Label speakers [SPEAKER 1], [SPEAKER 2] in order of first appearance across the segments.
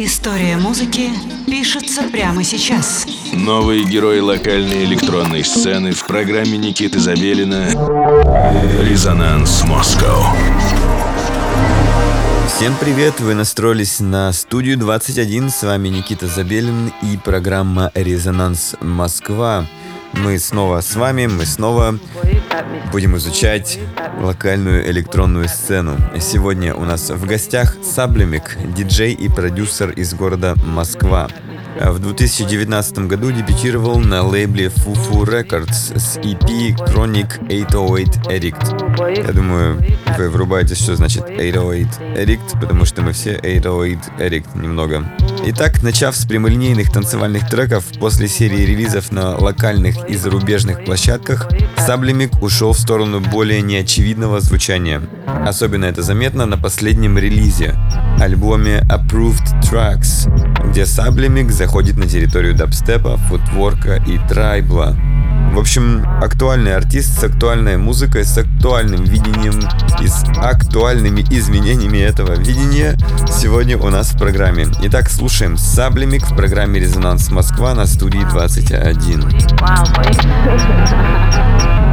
[SPEAKER 1] История музыки пишется прямо сейчас.
[SPEAKER 2] Новые герои локальной электронной сцены в программе Никиты Забелина «Резонанс Москва».
[SPEAKER 3] Всем привет! Вы настроились на студию 21. С вами Никита Забелин и программа «Резонанс Москва». Мы снова с вами, мы снова будем изучать локальную электронную сцену. Сегодня у нас в гостях Саблемик, диджей и продюсер из города Москва. В 2019 году дебютировал на лейбле Fufu Records с EP Chronic 808 Addict. Я думаю, вы врубаете, что значит 808 Addict, потому что мы все 808 Addict немного. Итак, начав с прямолинейных танцевальных треков, после серии релизов на локальных и зарубежных площадках, Саблемик ушел в сторону более неочевидного звучания. Особенно это заметно на последнем релизе, альбоме Approved Tracks, где Саблемик заходит на территорию дабстепа, футворка и трайбла. В общем, актуальный артист с актуальной музыкой, с актуальным видением и с актуальными изменениями этого видения сегодня у нас в программе. Итак, слушаем Саблемик в программе «Резонанс Москва» на студии 21. Wow,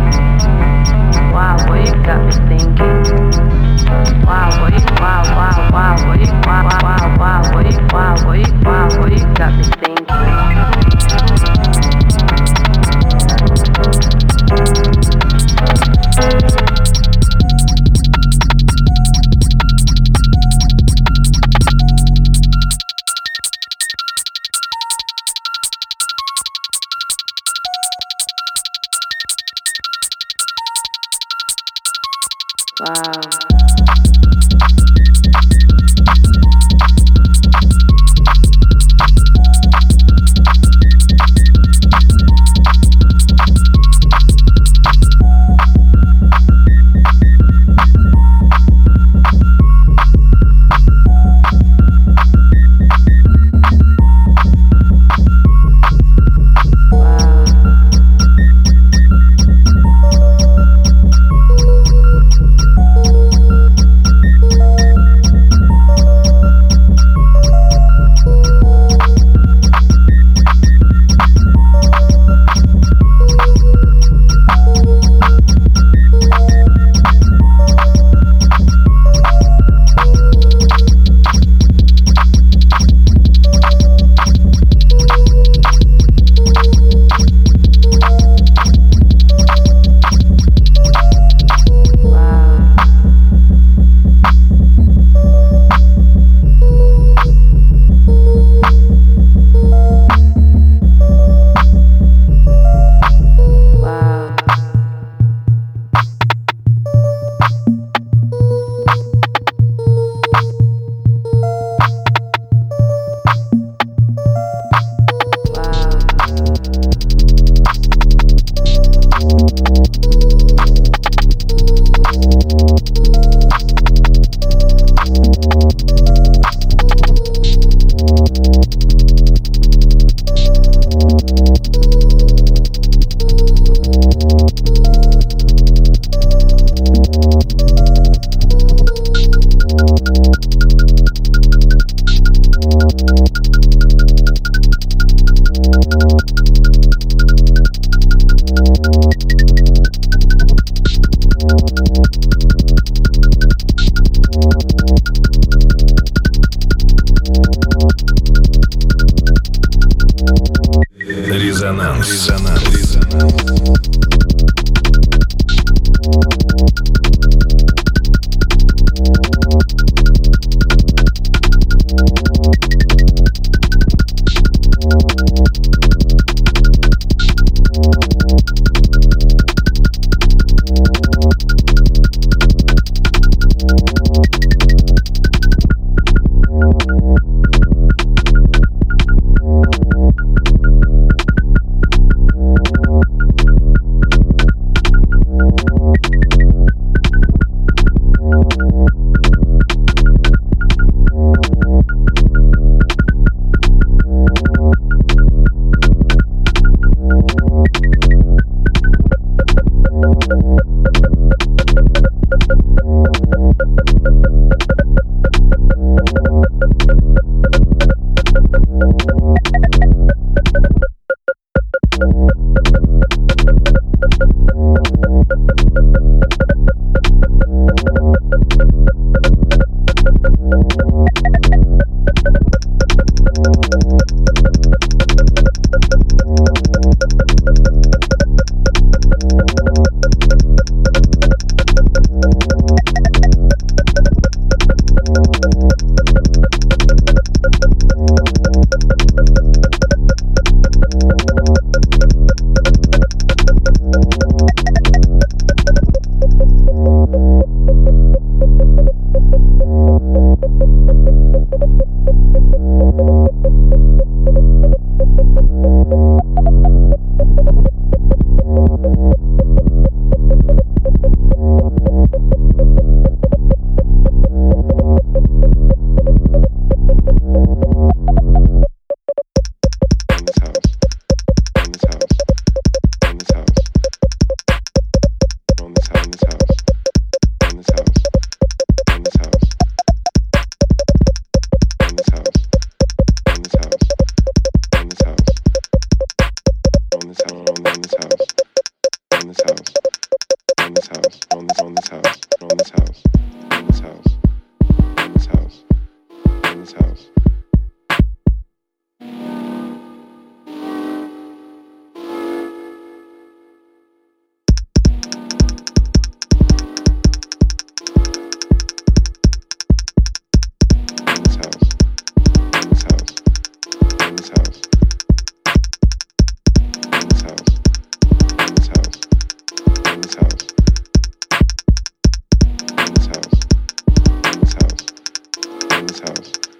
[SPEAKER 3] this house.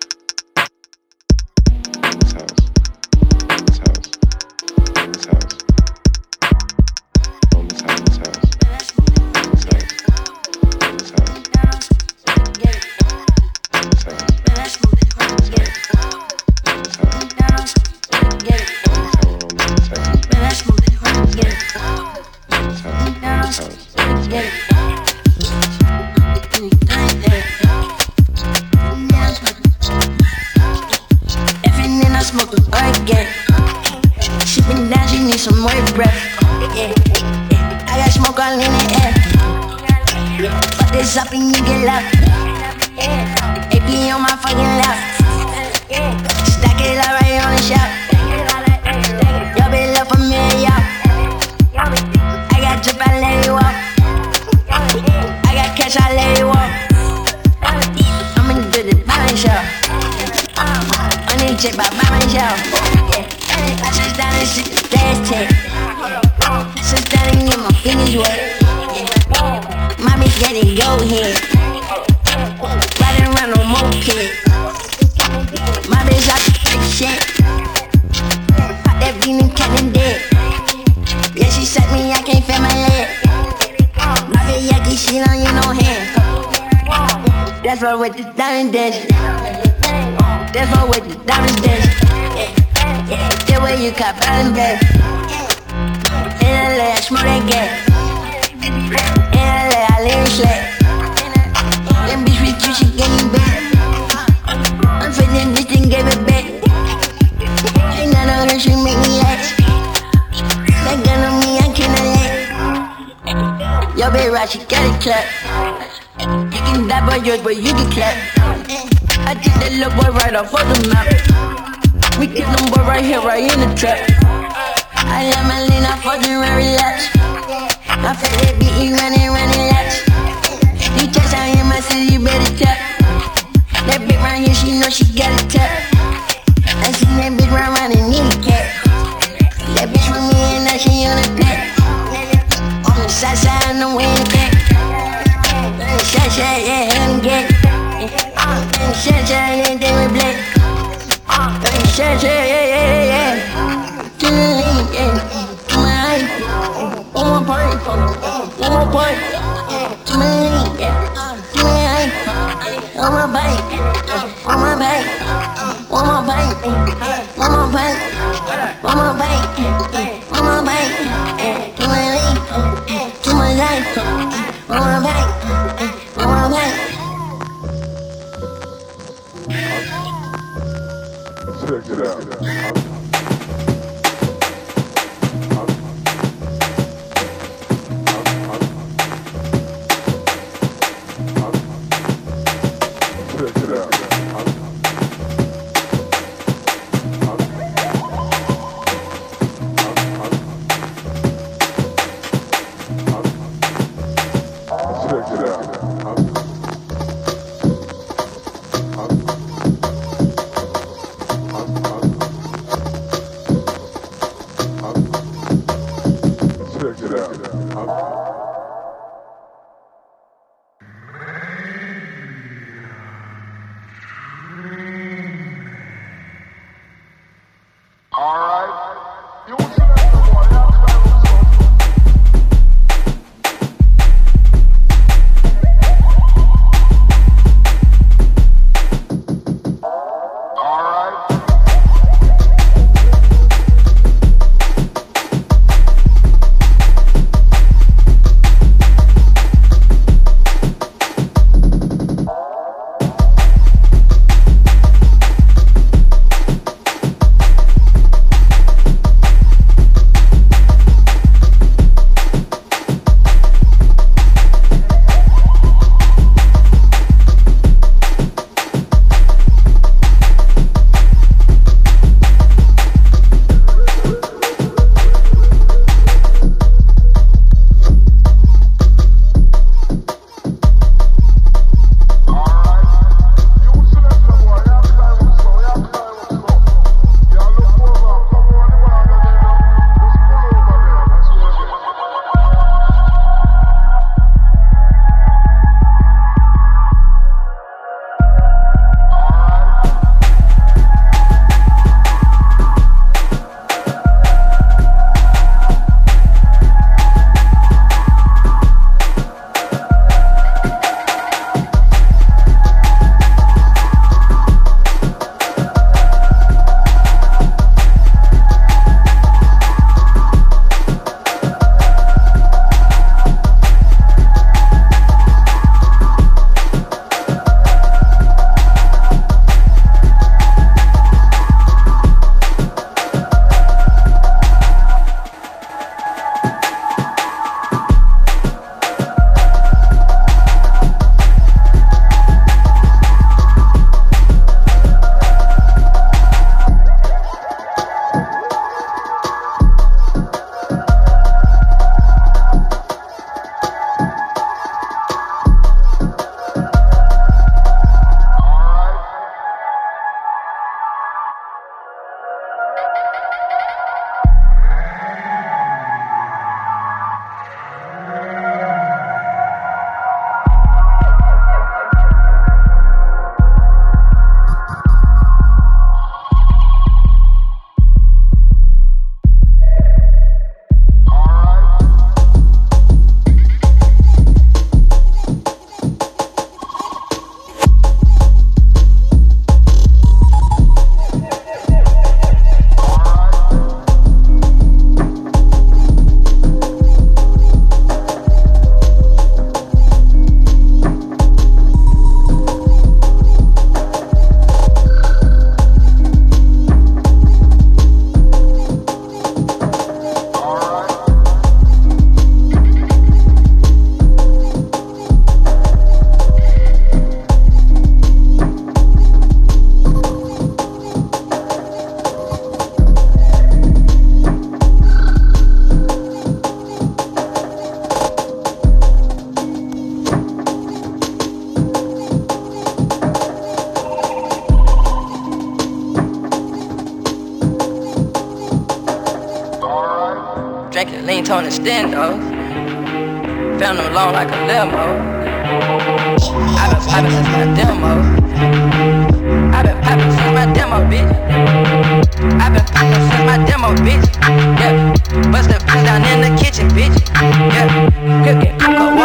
[SPEAKER 3] floor with the diamond dance. That's all with the diamond dance. The way you got balance back. In LA, I
[SPEAKER 4] smoke that gas. In LA, I live slack. Them bitch with juicy she gave me back. I'm feeling this thing, gave it back. Ain't got no her, she make me laugh. That gun on me, I cannot laugh. Yo, bitch, right, she got it clap. Picking that boy up, but you can clap. I did that little boy right off of the map. We get them boy right here, right in the trap. I let my lean, I fucking run, relax. My favorite beat, you running, running laps. You touch out here, my city, you better tap. That bitch right here, she know she got a tap. I seen that bitch right round and need a cat. That bitch with me and now she on the pack. On the side, side, on the way yeah, yeah, let me get it. Uh, shit, yeah, anything we blend. Uh, shit, yeah, yeah, yeah, yeah. Kill it, yeah. Come on, one more party, one more party. Come on, yeah. Come on, on my bike, on my bike, on my bike, on my bike. it out. extendos. Found them long like a limo. I've been poppin' since my demo. I've been poppin' since my demo, bitch. I've been poppin' since my demo, bitch. Yeah. Bust the pins down in the kitchen, bitch. Yeah.
[SPEAKER 5] Cooking cocoa.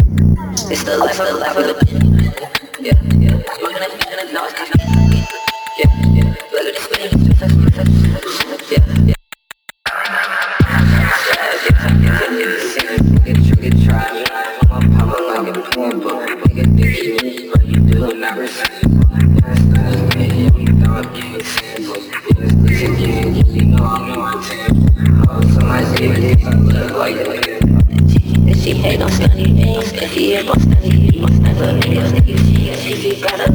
[SPEAKER 6] It's the life of the life of the yeah, yeah. Things, cause she ain't gon' stun you. Little niggas, niggas, she, she, she got a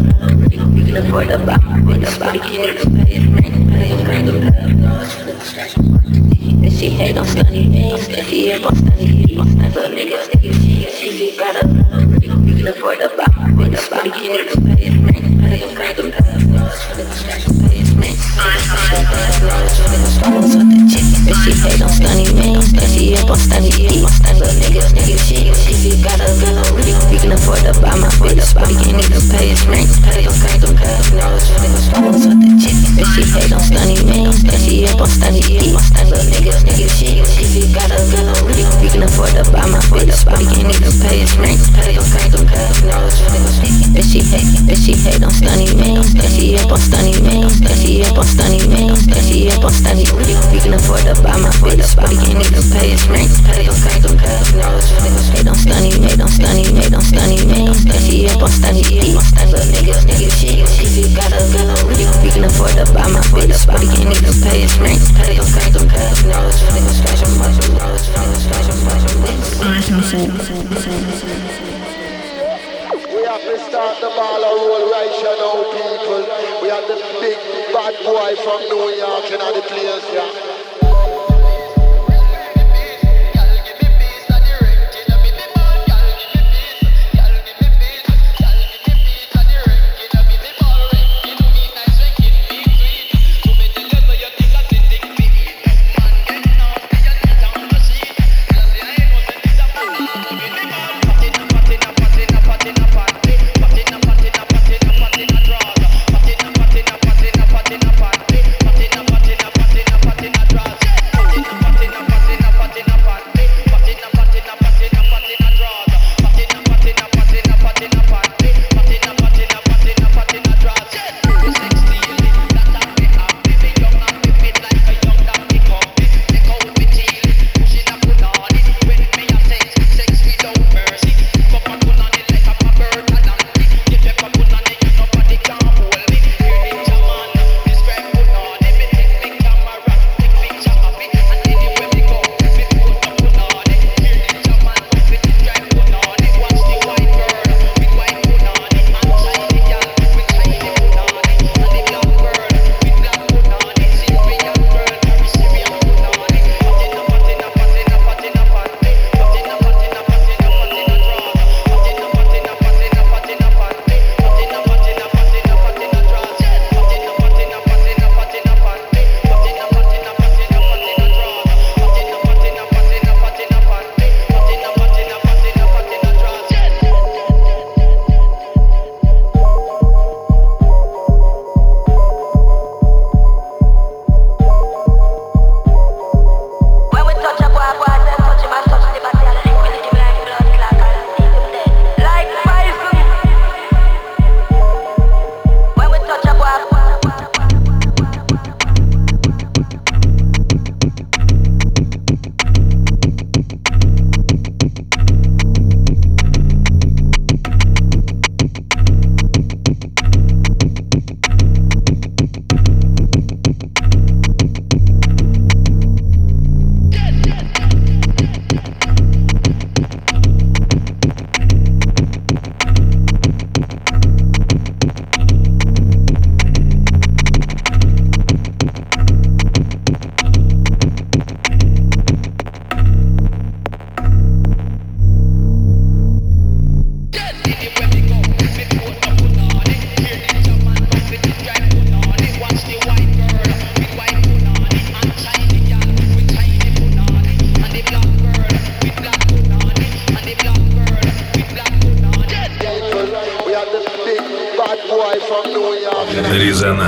[SPEAKER 6] We can afford to buy my bitch, but we can't pay it, rent, pay it, rent, and she hate on stunning things, cause she ain't gon' stun you. Little niggas, niggas, bitch, she hate on stunning things, cause she ain't gon' stun you. Little niggas, niggas, she, she, she got a We, we can afford to buy my bitch, but we can't even pay his rent, pay his rent, But she hate on stunning things, cause she ain't gon' stun you. Little niggas, niggas, she, she, she got a We, we can afford to buy my bitch, but we can't even pay his rent, pay his rent, But she hate, but she hate on stunning things, cause she ain't gon' stunning things, cause she ain't gon' stunning things, cause she ain't gon' stun you. We can afford to buy my bitch, but we can't even pay his rent, pay his rent, Hate on stunning, hate on stunning, hate on stunning things, cause she ain't gon' stun you. Little niggas, niggas, she, she, she got a We, can afford to buy my bitch, but we can't even pay his rent, pay his rent,
[SPEAKER 4] We have to start the ball and roll right here now, people. We have the big bad boy from New York in the place, yeah.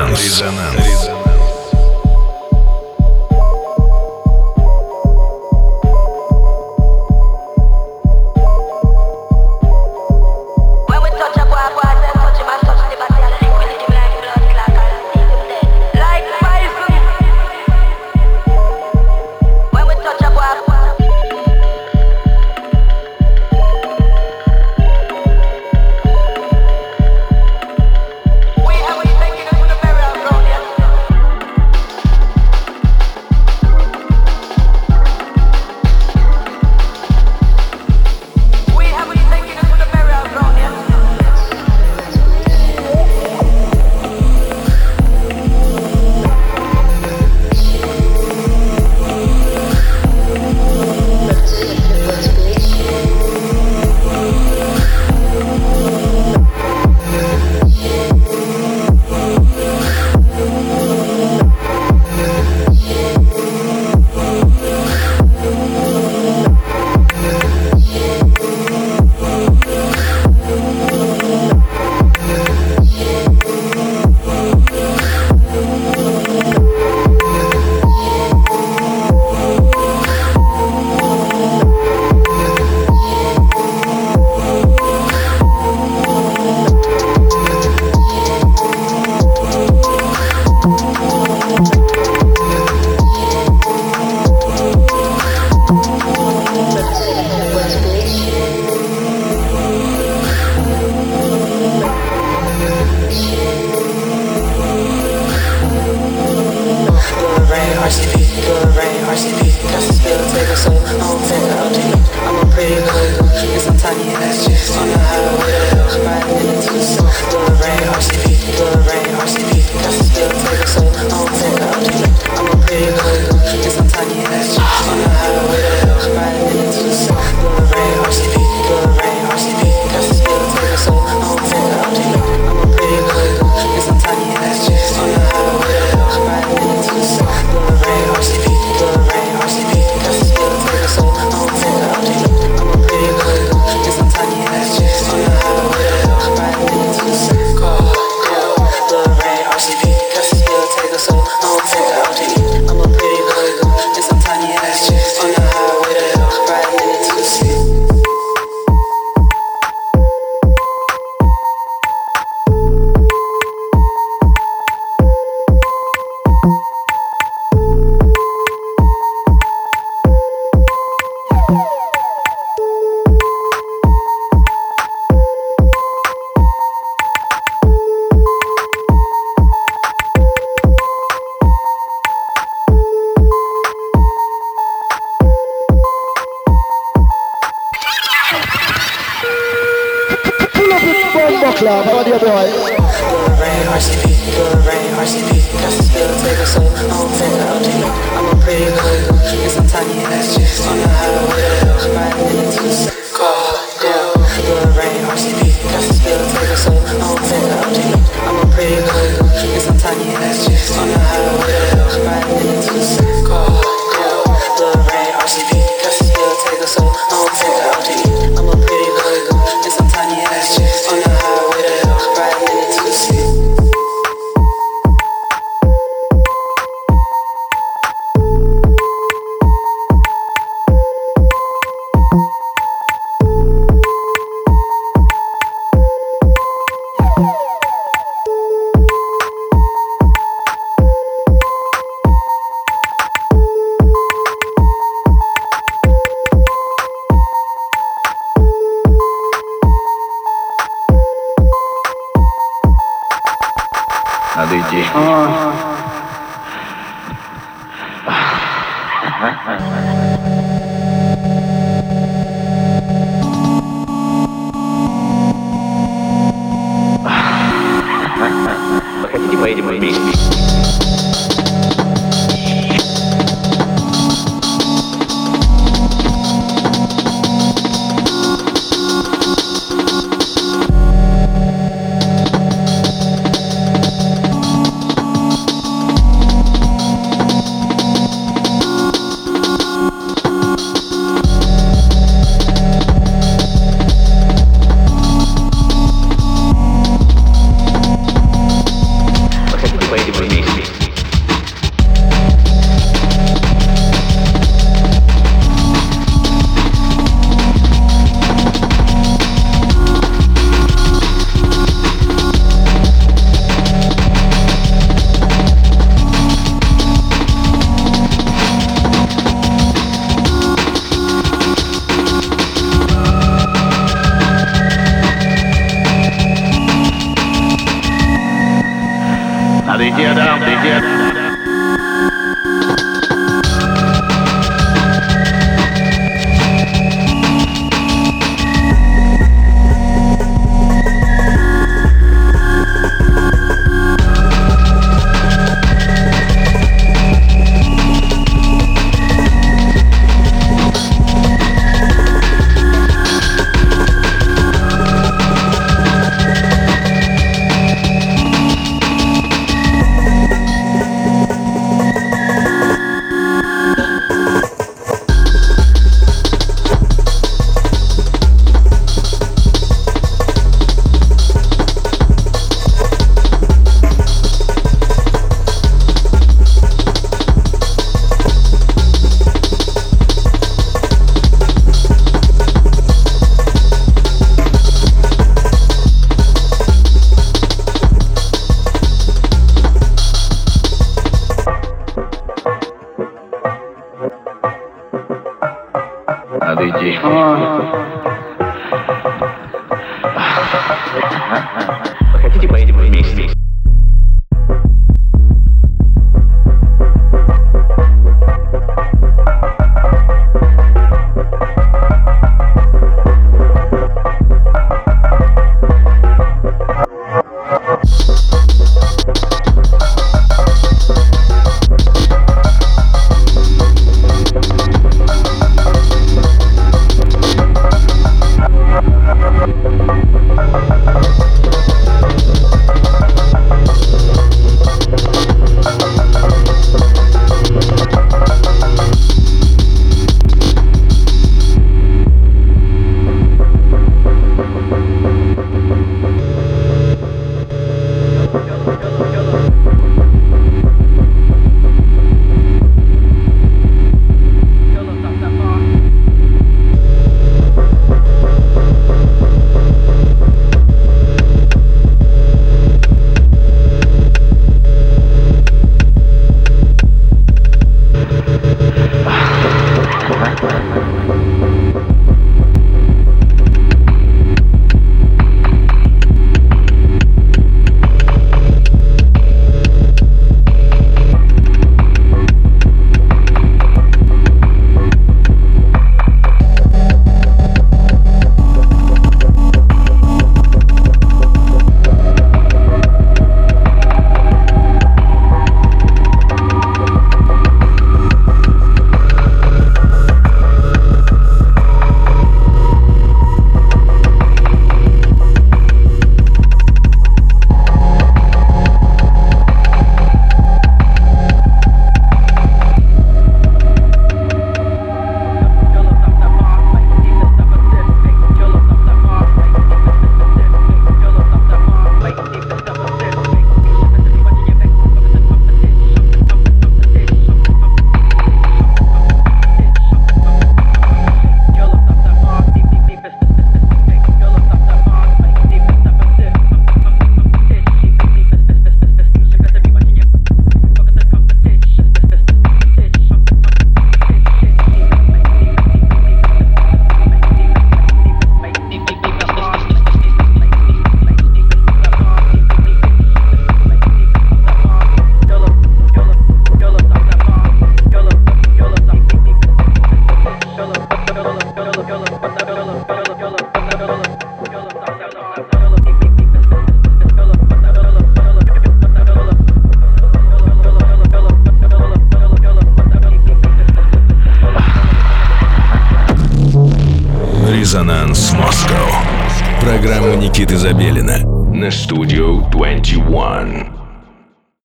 [SPEAKER 2] Резонанс. Резонанс.
[SPEAKER 7] Надо идти. Хотите, поедем вместе?